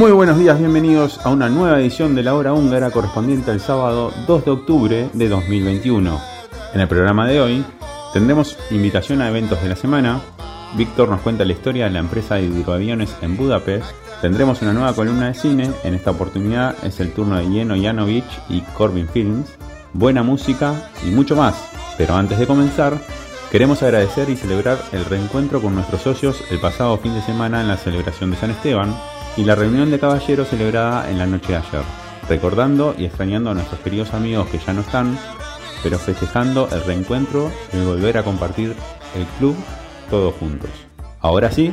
Muy buenos días, bienvenidos a una nueva edición de la hora húngara correspondiente al sábado 2 de octubre de 2021. En el programa de hoy tendremos invitación a eventos de la semana, Víctor nos cuenta la historia de la empresa de hidroaviones en Budapest, tendremos una nueva columna de cine, en esta oportunidad es el turno de Jeno Janovic y Corbin Films, buena música y mucho más. Pero antes de comenzar, queremos agradecer y celebrar el reencuentro con nuestros socios el pasado fin de semana en la celebración de San Esteban y la reunión de caballeros celebrada en la noche de ayer, recordando y extrañando a nuestros queridos amigos que ya no están, pero festejando el reencuentro y volver a compartir el club todos juntos. Ahora sí,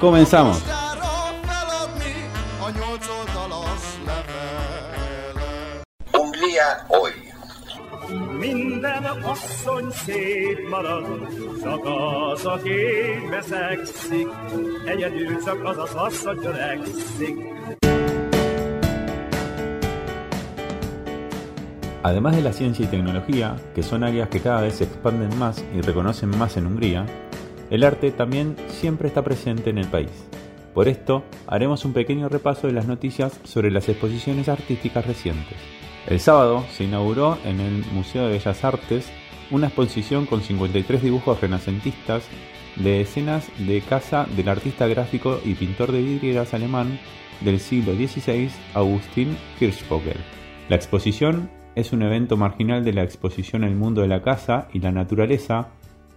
comenzamos. Sára feladni a nyolc oldalas levelet. Hungría hoy. Minden asszony szép marad, csak az, aki veszekszik, egyedül csak az az asszony törekszik. Además de la ciencia y tecnología, que son áreas que cada vez se expanden más y reconocen más en Hungría, el arte también siempre está presente en el país. Por esto, haremos un pequeño repaso de las noticias sobre las exposiciones artísticas recientes. El sábado se inauguró en el Museo de Bellas Artes una exposición con 53 dibujos renacentistas de escenas de casa del artista gráfico y pintor de vidrieras alemán del siglo XVI, Augustin Hirschvogel. La exposición es un evento marginal de la exposición El mundo de la casa y la naturaleza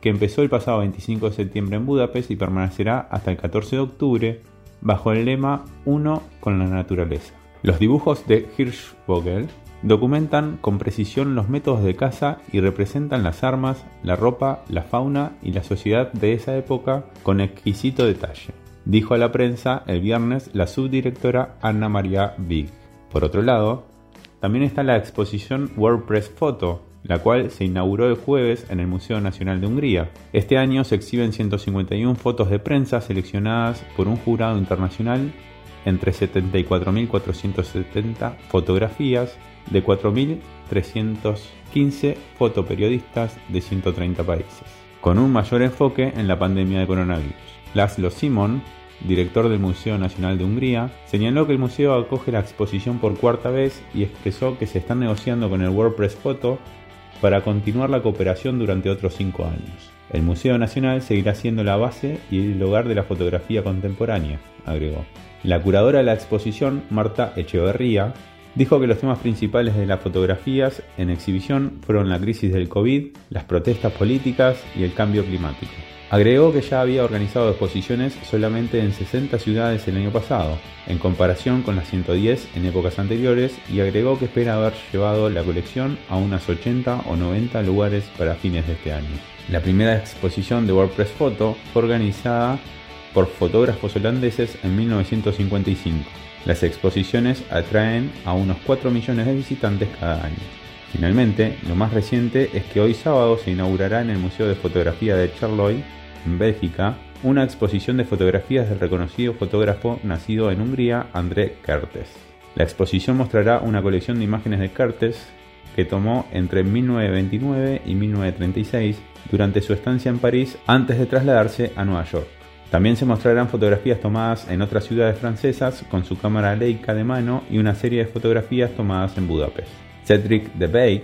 que empezó el pasado 25 de septiembre en Budapest y permanecerá hasta el 14 de octubre bajo el lema Uno con la naturaleza. Los dibujos de Hirschvogel documentan con precisión los métodos de caza y representan las armas, la ropa, la fauna y la sociedad de esa época con exquisito detalle, dijo a la prensa el viernes la subdirectora Anna Maria Big. Por otro lado, también está la exposición WordPress Photo, la cual se inauguró el jueves en el Museo Nacional de Hungría. Este año se exhiben 151 fotos de prensa seleccionadas por un jurado internacional entre 74.470 fotografías de 4.315 fotoperiodistas de 130 países, con un mayor enfoque en la pandemia de coronavirus. Laszlo Simon, director del Museo Nacional de Hungría, señaló que el museo acoge la exposición por cuarta vez y expresó que se están negociando con el WordPress Photo para continuar la cooperación durante otros cinco años. El Museo Nacional seguirá siendo la base y el hogar de la fotografía contemporánea, agregó. La curadora de la exposición, Marta Echeverría, dijo que los temas principales de las fotografías en exhibición fueron la crisis del COVID, las protestas políticas y el cambio climático. Agregó que ya había organizado exposiciones solamente en 60 ciudades el año pasado, en comparación con las 110 en épocas anteriores, y agregó que espera haber llevado la colección a unas 80 o 90 lugares para fines de este año. La primera exposición de WordPress Photo fue organizada por fotógrafos holandeses en 1955. Las exposiciones atraen a unos 4 millones de visitantes cada año. Finalmente, lo más reciente es que hoy sábado se inaugurará en el Museo de Fotografía de Charloy, en Bélgica, una exposición de fotografías del reconocido fotógrafo nacido en Hungría, André Kertész. La exposición mostrará una colección de imágenes de Kertész que tomó entre 1929 y 1936 durante su estancia en París antes de trasladarse a Nueva York. También se mostrarán fotografías tomadas en otras ciudades francesas con su cámara Leica de mano y una serie de fotografías tomadas en Budapest. Cedric Debey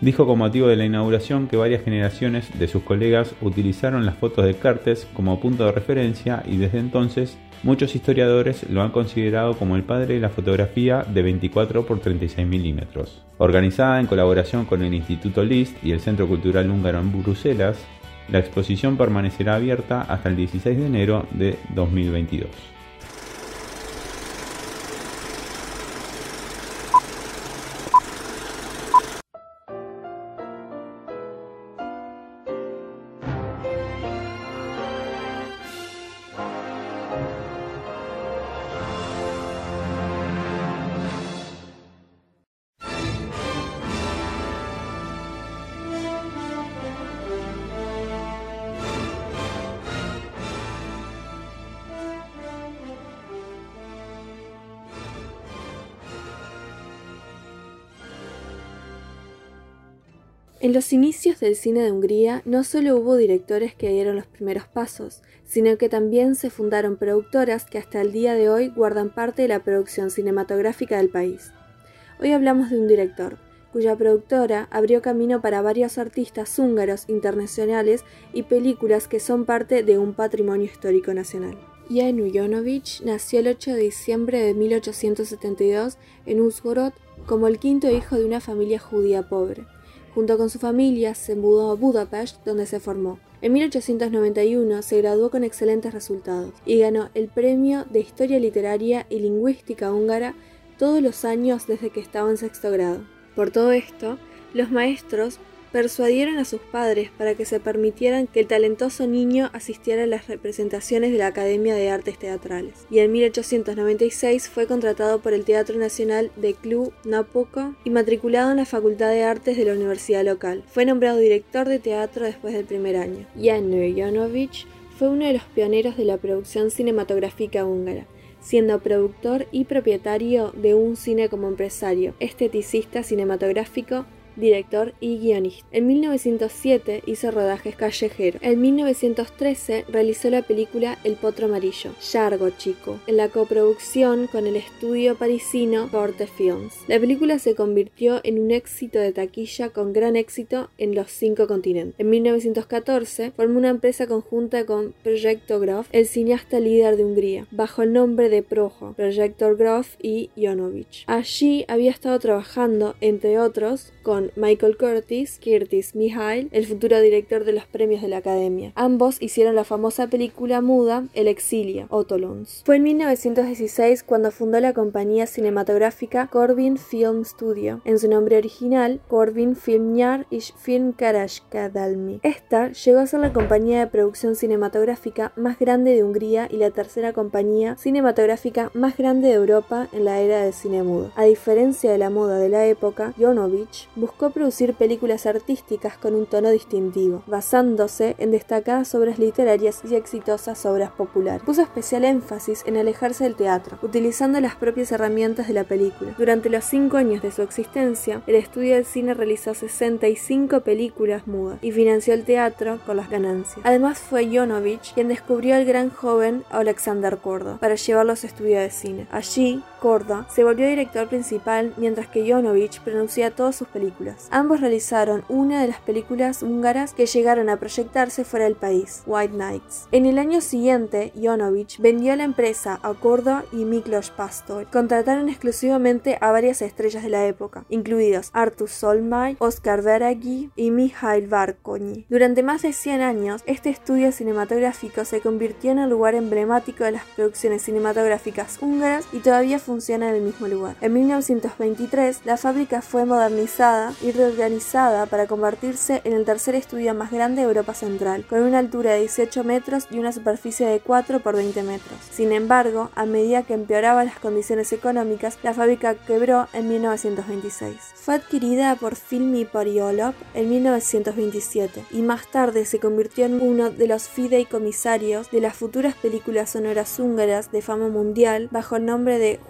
dijo con motivo de la inauguración que varias generaciones de sus colegas utilizaron las fotos de Kertész como punto de referencia y desde entonces muchos historiadores lo han considerado como el padre de la fotografía de 24 x 36 milímetros. Organizada en colaboración con el Instituto List y el Centro Cultural Húngaro en Bruselas, la exposición permanecerá abierta hasta el 16 de enero de 2022. Del cine de Hungría no solo hubo directores que dieron los primeros pasos, sino que también se fundaron productoras que hasta el día de hoy guardan parte de la producción cinematográfica del país. Hoy hablamos de un director, cuya productora abrió camino para varios artistas húngaros internacionales y películas que son parte de un patrimonio histórico nacional. Jan Ujonovic nació el 8 de diciembre de 1872 en Uzhgorod como el quinto hijo de una familia judía pobre. Junto con su familia se mudó a Budapest, donde se formó. En 1891 se graduó con excelentes resultados y ganó el premio de Historia Literaria y Lingüística húngara todos los años desde que estaba en sexto grado. Por todo esto, los maestros persuadieron a sus padres para que se permitieran que el talentoso niño asistiera a las representaciones de la Academia de Artes Teatrales, y en 1896 fue contratado por el Teatro Nacional de Club Napoco y matriculado en la Facultad de Artes de la universidad local. Fue nombrado director de teatro después del primer año. Jan Janovic fue uno de los pioneros de la producción cinematográfica húngara siendo productor y propietario de un cine como empresario, esteticista cinematográfico, director y guionista. En 1907 hizo rodajes callejeros. En 1913 realizó la película El Potro Amarillo, Yargo Chico, en la coproducción con el estudio parisino Porte Films. La película se convirtió en un éxito de taquilla con gran éxito en los cinco continentes. En 1914 formó una empresa conjunta con Projector Graf, el cineasta líder de Hungría, bajo el nombre de Projo, Projector Graf y Jonovic. Allí había estado trabajando, entre otros, con Michael Curtis, Curtis Mihail, el futuro director de los premios de la Academia. Ambos hicieron la famosa película muda El exilio, Otolons. Fue en 1916 cuando fundó la compañía cinematográfica Corbin Film Studio, en su nombre original Corbin Filmjar ish Film Kadalmi. Esta llegó a ser la compañía de producción cinematográfica más grande de Hungría y la tercera compañía cinematográfica más grande de Europa en la era del cine mudo. A diferencia de la moda de la época, Jonovich buscó buscó producir películas artísticas con un tono distintivo, basándose en destacadas obras literarias y exitosas obras populares. Puso especial énfasis en alejarse del teatro, utilizando las propias herramientas de la película. Durante los cinco años de su existencia, el estudio del cine realizó 65 películas mudas y financió el teatro con las ganancias. Además fue Jonovich quien descubrió al gran joven Alexander Korda para llevarlo a su estudio de cine. Allí, Korda se volvió director principal mientras que Jonovich pronunciaba todas sus películas. Ambos realizaron una de las películas húngaras que llegaron a proyectarse fuera del país, White Nights. En el año siguiente, Jonovich vendió la empresa a Korda y Miklos Pastor. Contrataron exclusivamente a varias estrellas de la época, incluidos Artur Solmay, Oscar Veragi y Mikhail Barkoni. Durante más de 100 años, este estudio cinematográfico se convirtió en el lugar emblemático de las producciones cinematográficas húngaras y todavía funciona en el mismo lugar. En 1923, la fábrica fue modernizada y reorganizada para convertirse en el tercer estudio más grande de Europa Central, con una altura de 18 metros y una superficie de 4 por 20 metros. Sin embargo, a medida que empeoraban las condiciones económicas, la fábrica quebró en 1926. Fue adquirida por Filmi Poriolop en 1927 y más tarde se convirtió en uno de los fideicomisarios de las futuras películas sonoras húngaras de fama mundial bajo el nombre de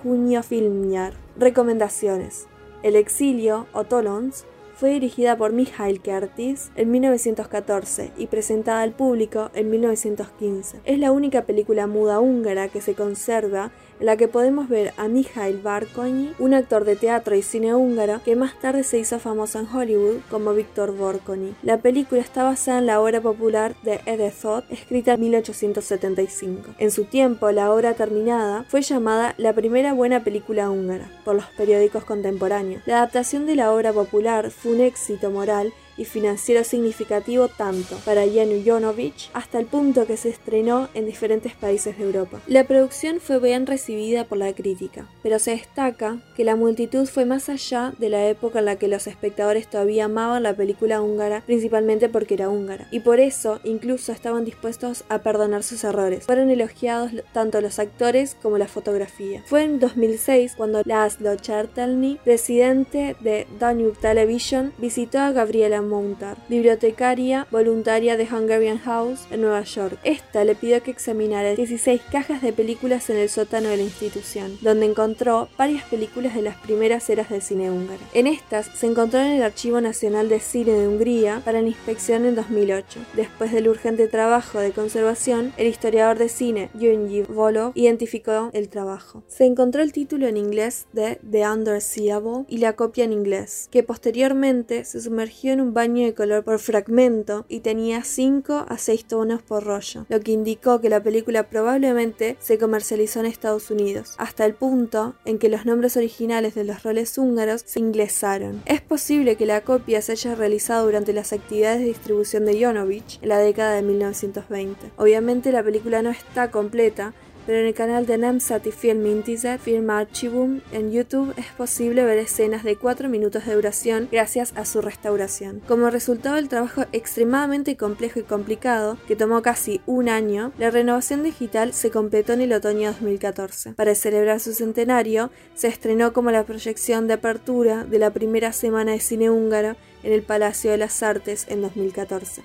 Recomendaciones. El exilio, o Tolons, fue dirigida por Michael Curtis en 1914 y presentada al público en 1915. Es la única película muda húngara que se conserva en la que podemos ver a Mikhail Barkony, un actor de teatro y cine húngaro que más tarde se hizo famoso en Hollywood como Víctor Borkony. La película está basada en la obra popular de Edethot, escrita en 1875. En su tiempo, la obra terminada fue llamada la primera buena película húngara por los periódicos contemporáneos. La adaptación de la obra popular fue un éxito moral y financiero significativo tanto para Jan Jonovic hasta el punto que se estrenó en diferentes países de Europa. La producción fue bien recibida por la crítica, pero se destaca que la multitud fue más allá de la época en la que los espectadores todavía amaban la película húngara, principalmente porque era húngara, y por eso incluso estaban dispuestos a perdonar sus errores. Fueron elogiados tanto los actores como la fotografía. Fue en 2006 cuando Laszlo Chartelny, presidente de Danube Television, visitó a Gabriela Mountar, bibliotecaria voluntaria de Hungarian House en Nueva York. Esta le pidió que examinara 16 cajas de películas en el sótano de la institución, donde encontró varias películas de las primeras eras del cine húngaro. En estas se encontró en el Archivo Nacional de Cine de Hungría para la inspección en 2008. Después del urgente trabajo de conservación, el historiador de cine Yunji Volov identificó el trabajo. Se encontró el título en inglés de The Underseeable y la copia en inglés, que posteriormente se sumergió en un baño de color por fragmento y tenía 5 a 6 tonos por rollo, lo que indicó que la película probablemente se comercializó en Estados Unidos, hasta el punto en que los nombres originales de los roles húngaros se inglesaron. Es posible que la copia se haya realizado durante las actividades de distribución de Jonovich en la década de 1920. Obviamente la película no está completa, pero en el canal de Namsat y Film Intizer, Film Archivum, en YouTube es posible ver escenas de 4 minutos de duración gracias a su restauración. Como resultado del trabajo extremadamente complejo y complicado, que tomó casi un año, la renovación digital se completó en el otoño de 2014. Para celebrar su centenario, se estrenó como la proyección de apertura de la primera semana de cine húngaro en el Palacio de las Artes en 2014.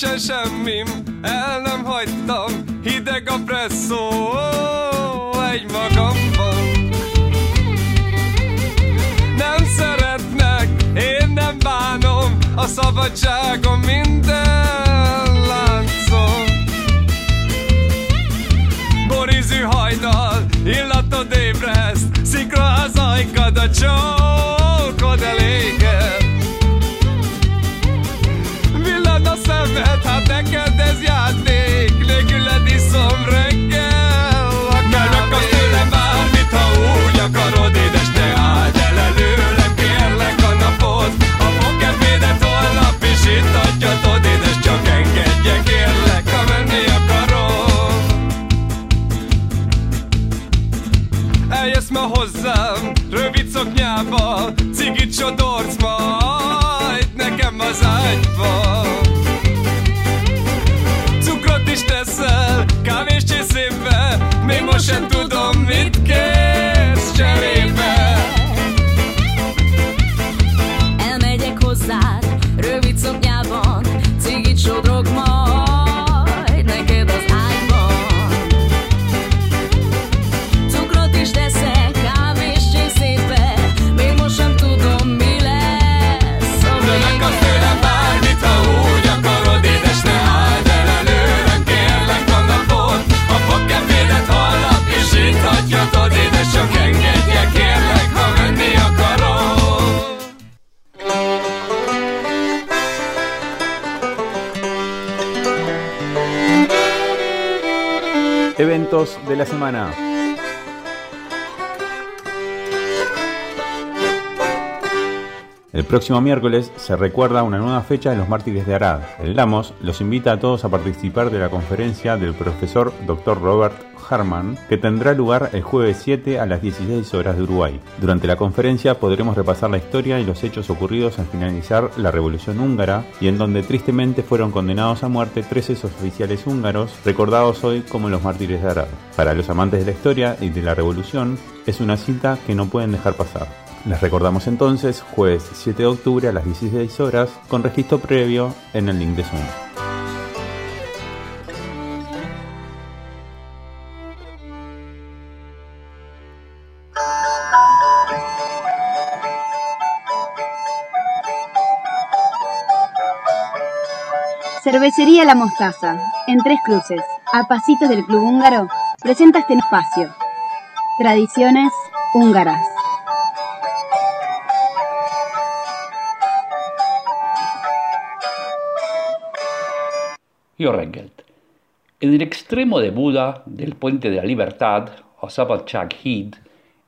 nincsen semmim, el nem hagytam, hideg a presszó, egy magamban. Nem szeretnek, én nem bánom, a szabadságom minden láncon. Borizű hajnal, illatod ébreszt, szikra az ajkad, a csókod De la semana. Próximo miércoles se recuerda una nueva fecha de los mártires de Arad. El Lamos los invita a todos a participar de la conferencia del profesor Dr. Robert Harman, que tendrá lugar el jueves 7 a las 16 horas de Uruguay. Durante la conferencia podremos repasar la historia y los hechos ocurridos al finalizar la Revolución Húngara y en donde tristemente fueron condenados a muerte tres ex oficiales húngaros, recordados hoy como los mártires de Arad. Para los amantes de la historia y de la Revolución, es una cita que no pueden dejar pasar. Les recordamos entonces, jueves 7 de octubre a las 16 horas, con registro previo en el link de Zoom. Cervecería La Mostaza, en Tres Cruces, a pasitos del Club Húngaro, presenta este espacio. Tradiciones húngaras. En el extremo de Buda del Puente de la Libertad, o Híd,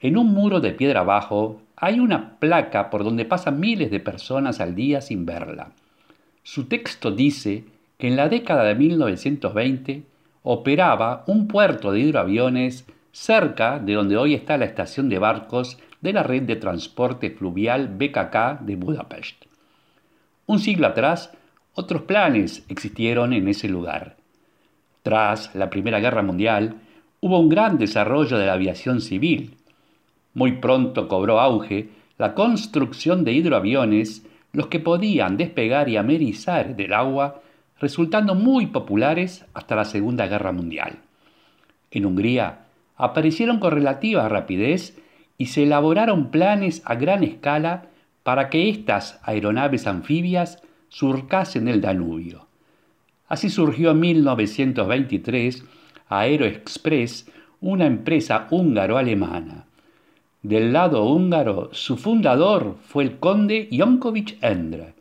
en un muro de piedra abajo, hay una placa por donde pasan miles de personas al día sin verla. Su texto dice que en la década de 1920 operaba un puerto de hidroaviones cerca de donde hoy está la estación de barcos de la red de transporte fluvial BKK de Budapest. Un siglo atrás, otros planes existieron en ese lugar. Tras la Primera Guerra Mundial, hubo un gran desarrollo de la aviación civil. Muy pronto cobró auge la construcción de hidroaviones, los que podían despegar y amerizar del agua, resultando muy populares hasta la Segunda Guerra Mundial. En Hungría aparecieron con relativa rapidez y se elaboraron planes a gran escala para que estas aeronaves anfibias surcasen el Danubio. Así surgió en 1923 Aeroexpress, una empresa húngaro-alemana. Del lado húngaro, su fundador fue el conde Jonkovic Endre,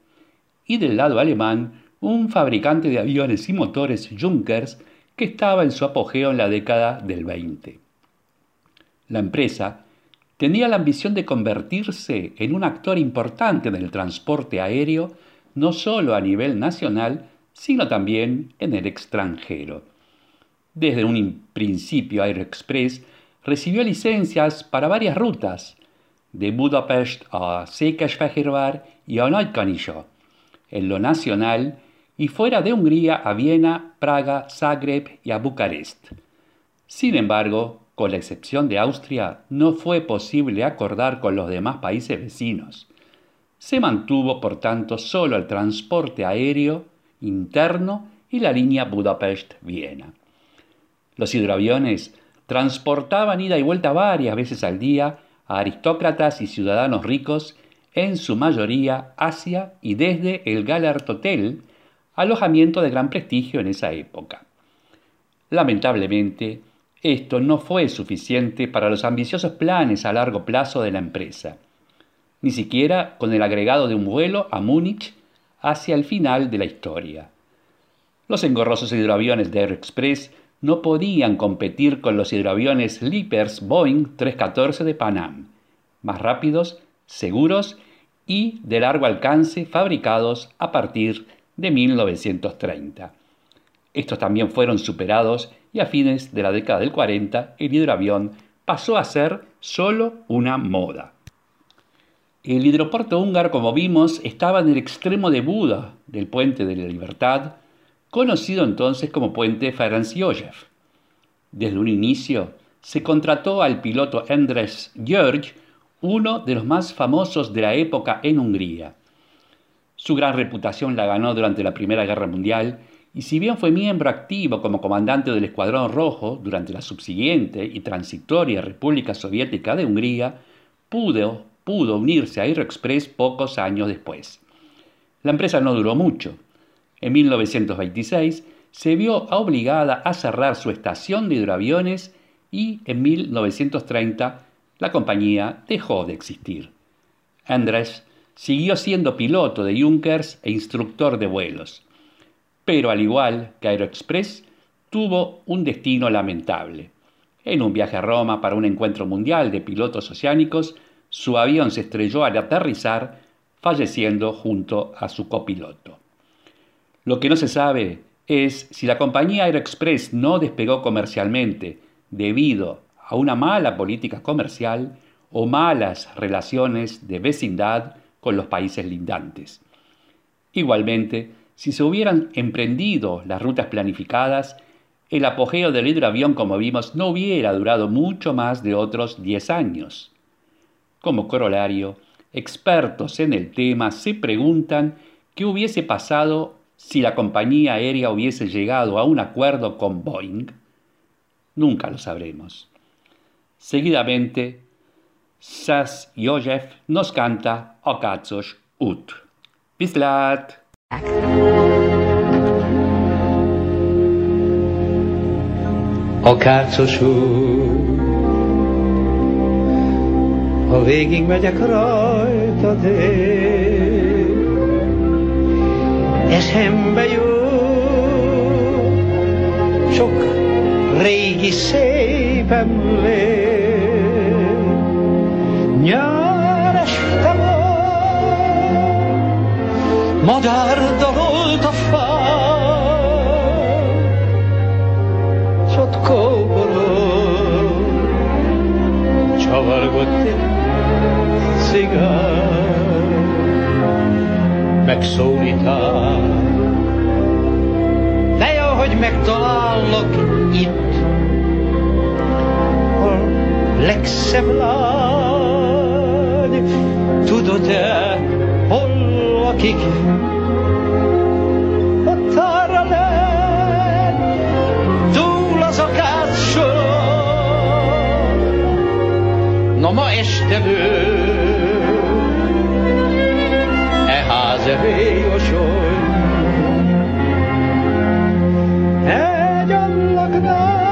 y del lado alemán, un fabricante de aviones y motores Junkers que estaba en su apogeo en la década del 20. La empresa tenía la ambición de convertirse en un actor importante en el transporte aéreo, no solo a nivel nacional, sino también en el extranjero. Desde un principio Aeroexpress recibió licencias para varias rutas, de Budapest a Székesfehérvár y a Nagykanizsa, en lo nacional y fuera de Hungría a Viena, Praga, Zagreb y a Bucarest. Sin embargo, con la excepción de Austria, no fue posible acordar con los demás países vecinos. Se mantuvo, por tanto, solo el transporte aéreo interno y la línea Budapest-Viena. Los hidroaviones transportaban ida y vuelta varias veces al día a aristócratas y ciudadanos ricos, en su mayoría hacia y desde el Gallert Hotel, alojamiento de gran prestigio en esa época. Lamentablemente, esto no fue suficiente para los ambiciosos planes a largo plazo de la empresa, ni siquiera con el agregado de un vuelo a Múnich hacia el final de la historia. Los engorrosos hidroaviones de Aeroexpress no podían competir con los hidroaviones Lippers Boeing 314 de Pan más rápidos, seguros y de largo alcance fabricados a partir de 1930. Estos también fueron superados y a fines de la década del 40 el hidroavión pasó a ser solo una moda. El hidropuerto húngaro, como vimos, estaba en el extremo de Buda del puente de la Libertad, conocido entonces como puente Ferenc József. Desde un inicio se contrató al piloto Andrés György, uno de los más famosos de la época en Hungría. Su gran reputación la ganó durante la Primera Guerra Mundial y si bien fue miembro activo como comandante del Escuadrón Rojo durante la subsiguiente y transitoria República Soviética de Hungría, pudo, pudo unirse a Aeroexpress pocos años después. La empresa no duró mucho. En 1926 se vio obligada a cerrar su estación de hidroaviones y en 1930 la compañía dejó de existir. Andrés siguió siendo piloto de Junkers e instructor de vuelos, pero al igual que Aeroexpress, tuvo un destino lamentable. En un viaje a Roma para un encuentro mundial de pilotos oceánicos, su avión se estrelló al aterrizar, falleciendo junto a su copiloto. Lo que no se sabe es si la compañía Aeroexpress no despegó comercialmente debido a una mala política comercial o malas relaciones de vecindad con los países lindantes. Igualmente, si se hubieran emprendido las rutas planificadas, el apogeo del hidroavión, como vimos, no hubiera durado mucho más de otros 10 años. Como corolario, expertos en el tema se preguntan qué hubiese pasado si la compañía aérea hubiese llegado a un acuerdo con Boeing? Nunca lo sabremos. Seguidamente, Sas József nos canta Akacos út. Viszlát! Akácos út, ha végig megyek rajta én, eszembe jut sok régi szép emlék. Nyár este volt, madár dalolt a fán, s te cigány, megszólítál. De jó, hogy megtalállak itt, a legszebb lány. Tudod-e, hol lakik? Na ma este bő, e ház elé josolj. Egy ablaknál,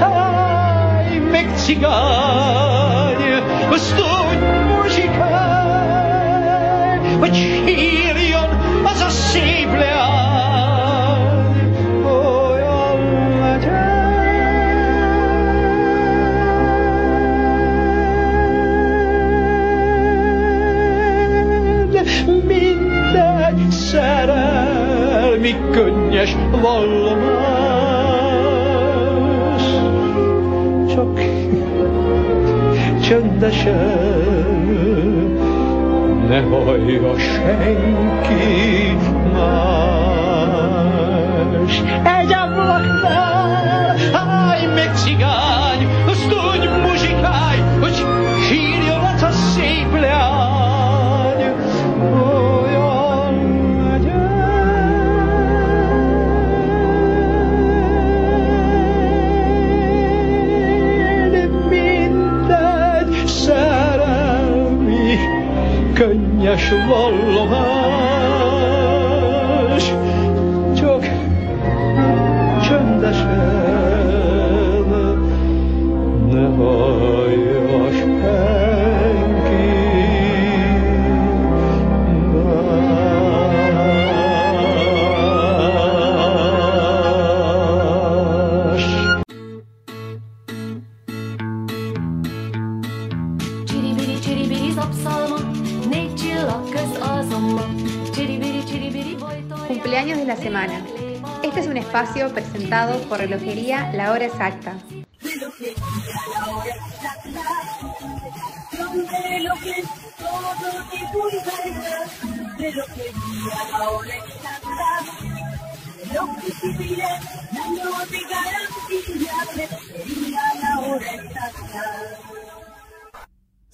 állj meg cigány, azt úgy muzsikálj, hogy hírjon az a szép vallomás, csak csöndesen ne hallja senki más. Egy vallabha por Relojería La Hora Exacta.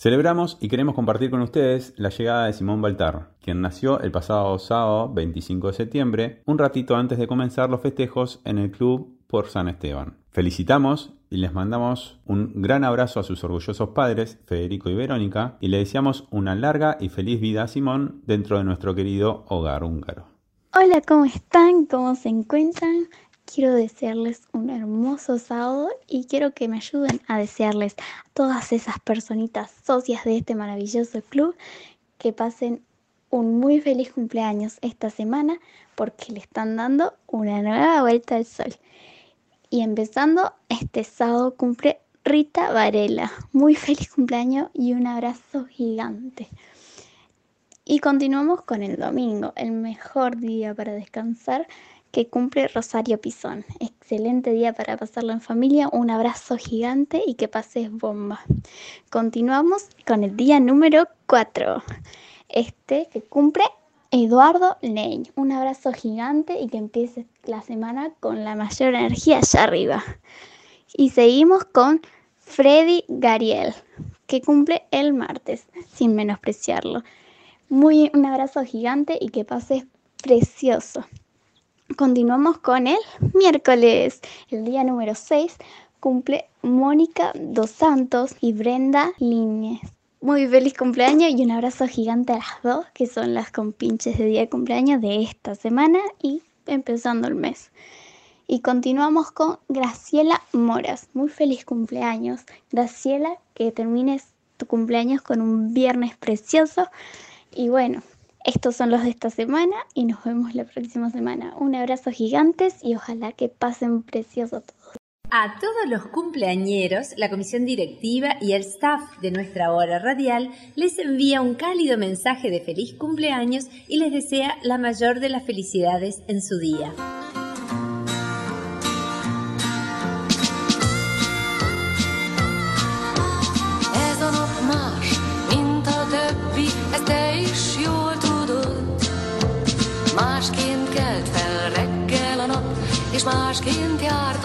Celebramos y queremos compartir con ustedes la llegada de Simón Baltar, quien nació el pasado sábado 25 de septiembre, un ratito antes de comenzar los festejos en el club por San Esteban. Felicitamos y les mandamos un gran abrazo a sus orgullosos padres, Federico y Verónica, y le deseamos una larga y feliz vida a Simón dentro de nuestro querido hogar húngaro. Hola, ¿cómo están? ¿Cómo se encuentran? Quiero desearles un hermoso sábado y quiero que me ayuden a desearles a todas esas personitas socias de este maravilloso club que pasen un muy feliz cumpleaños esta semana porque le están dando una nueva vuelta al sol. Y empezando, este sábado cumple Rita Varela. Muy feliz cumpleaños y un abrazo gigante. Y continuamos con el domingo, el mejor día para descansar que cumple Rosario Pizón. Excelente día para pasarlo en familia, un abrazo gigante y que pases bomba. Continuamos con el día número 4, este que cumple Eduardo Leñ. Un abrazo gigante y que empiece la semana con la mayor energía allá arriba. Y seguimos con Freddy Gariel, que cumple el martes, sin menospreciarlo. Muy un abrazo gigante y que pases precioso. Continuamos con el miércoles. El día número 6 cumple Mónica Dos Santos y Brenda Líñez. Muy feliz cumpleaños y un abrazo gigante a las dos, que son las compinches de día de cumpleaños de esta semana y empezando el mes. Y continuamos con Graciela Moras. Muy feliz cumpleaños. Graciela, que termines tu cumpleaños con un viernes precioso. Y bueno, estos son los de esta semana y nos vemos la próxima semana. Un abrazo gigantes y ojalá que pasen precioso todos. A todos los cumpleañeros, la comisión directiva y el staff de nuestra hora radial les envía un cálido mensaje de feliz cumpleaños y les desea la mayor de las felicidades en su día. Kelt fel reggel a nap, és másként járt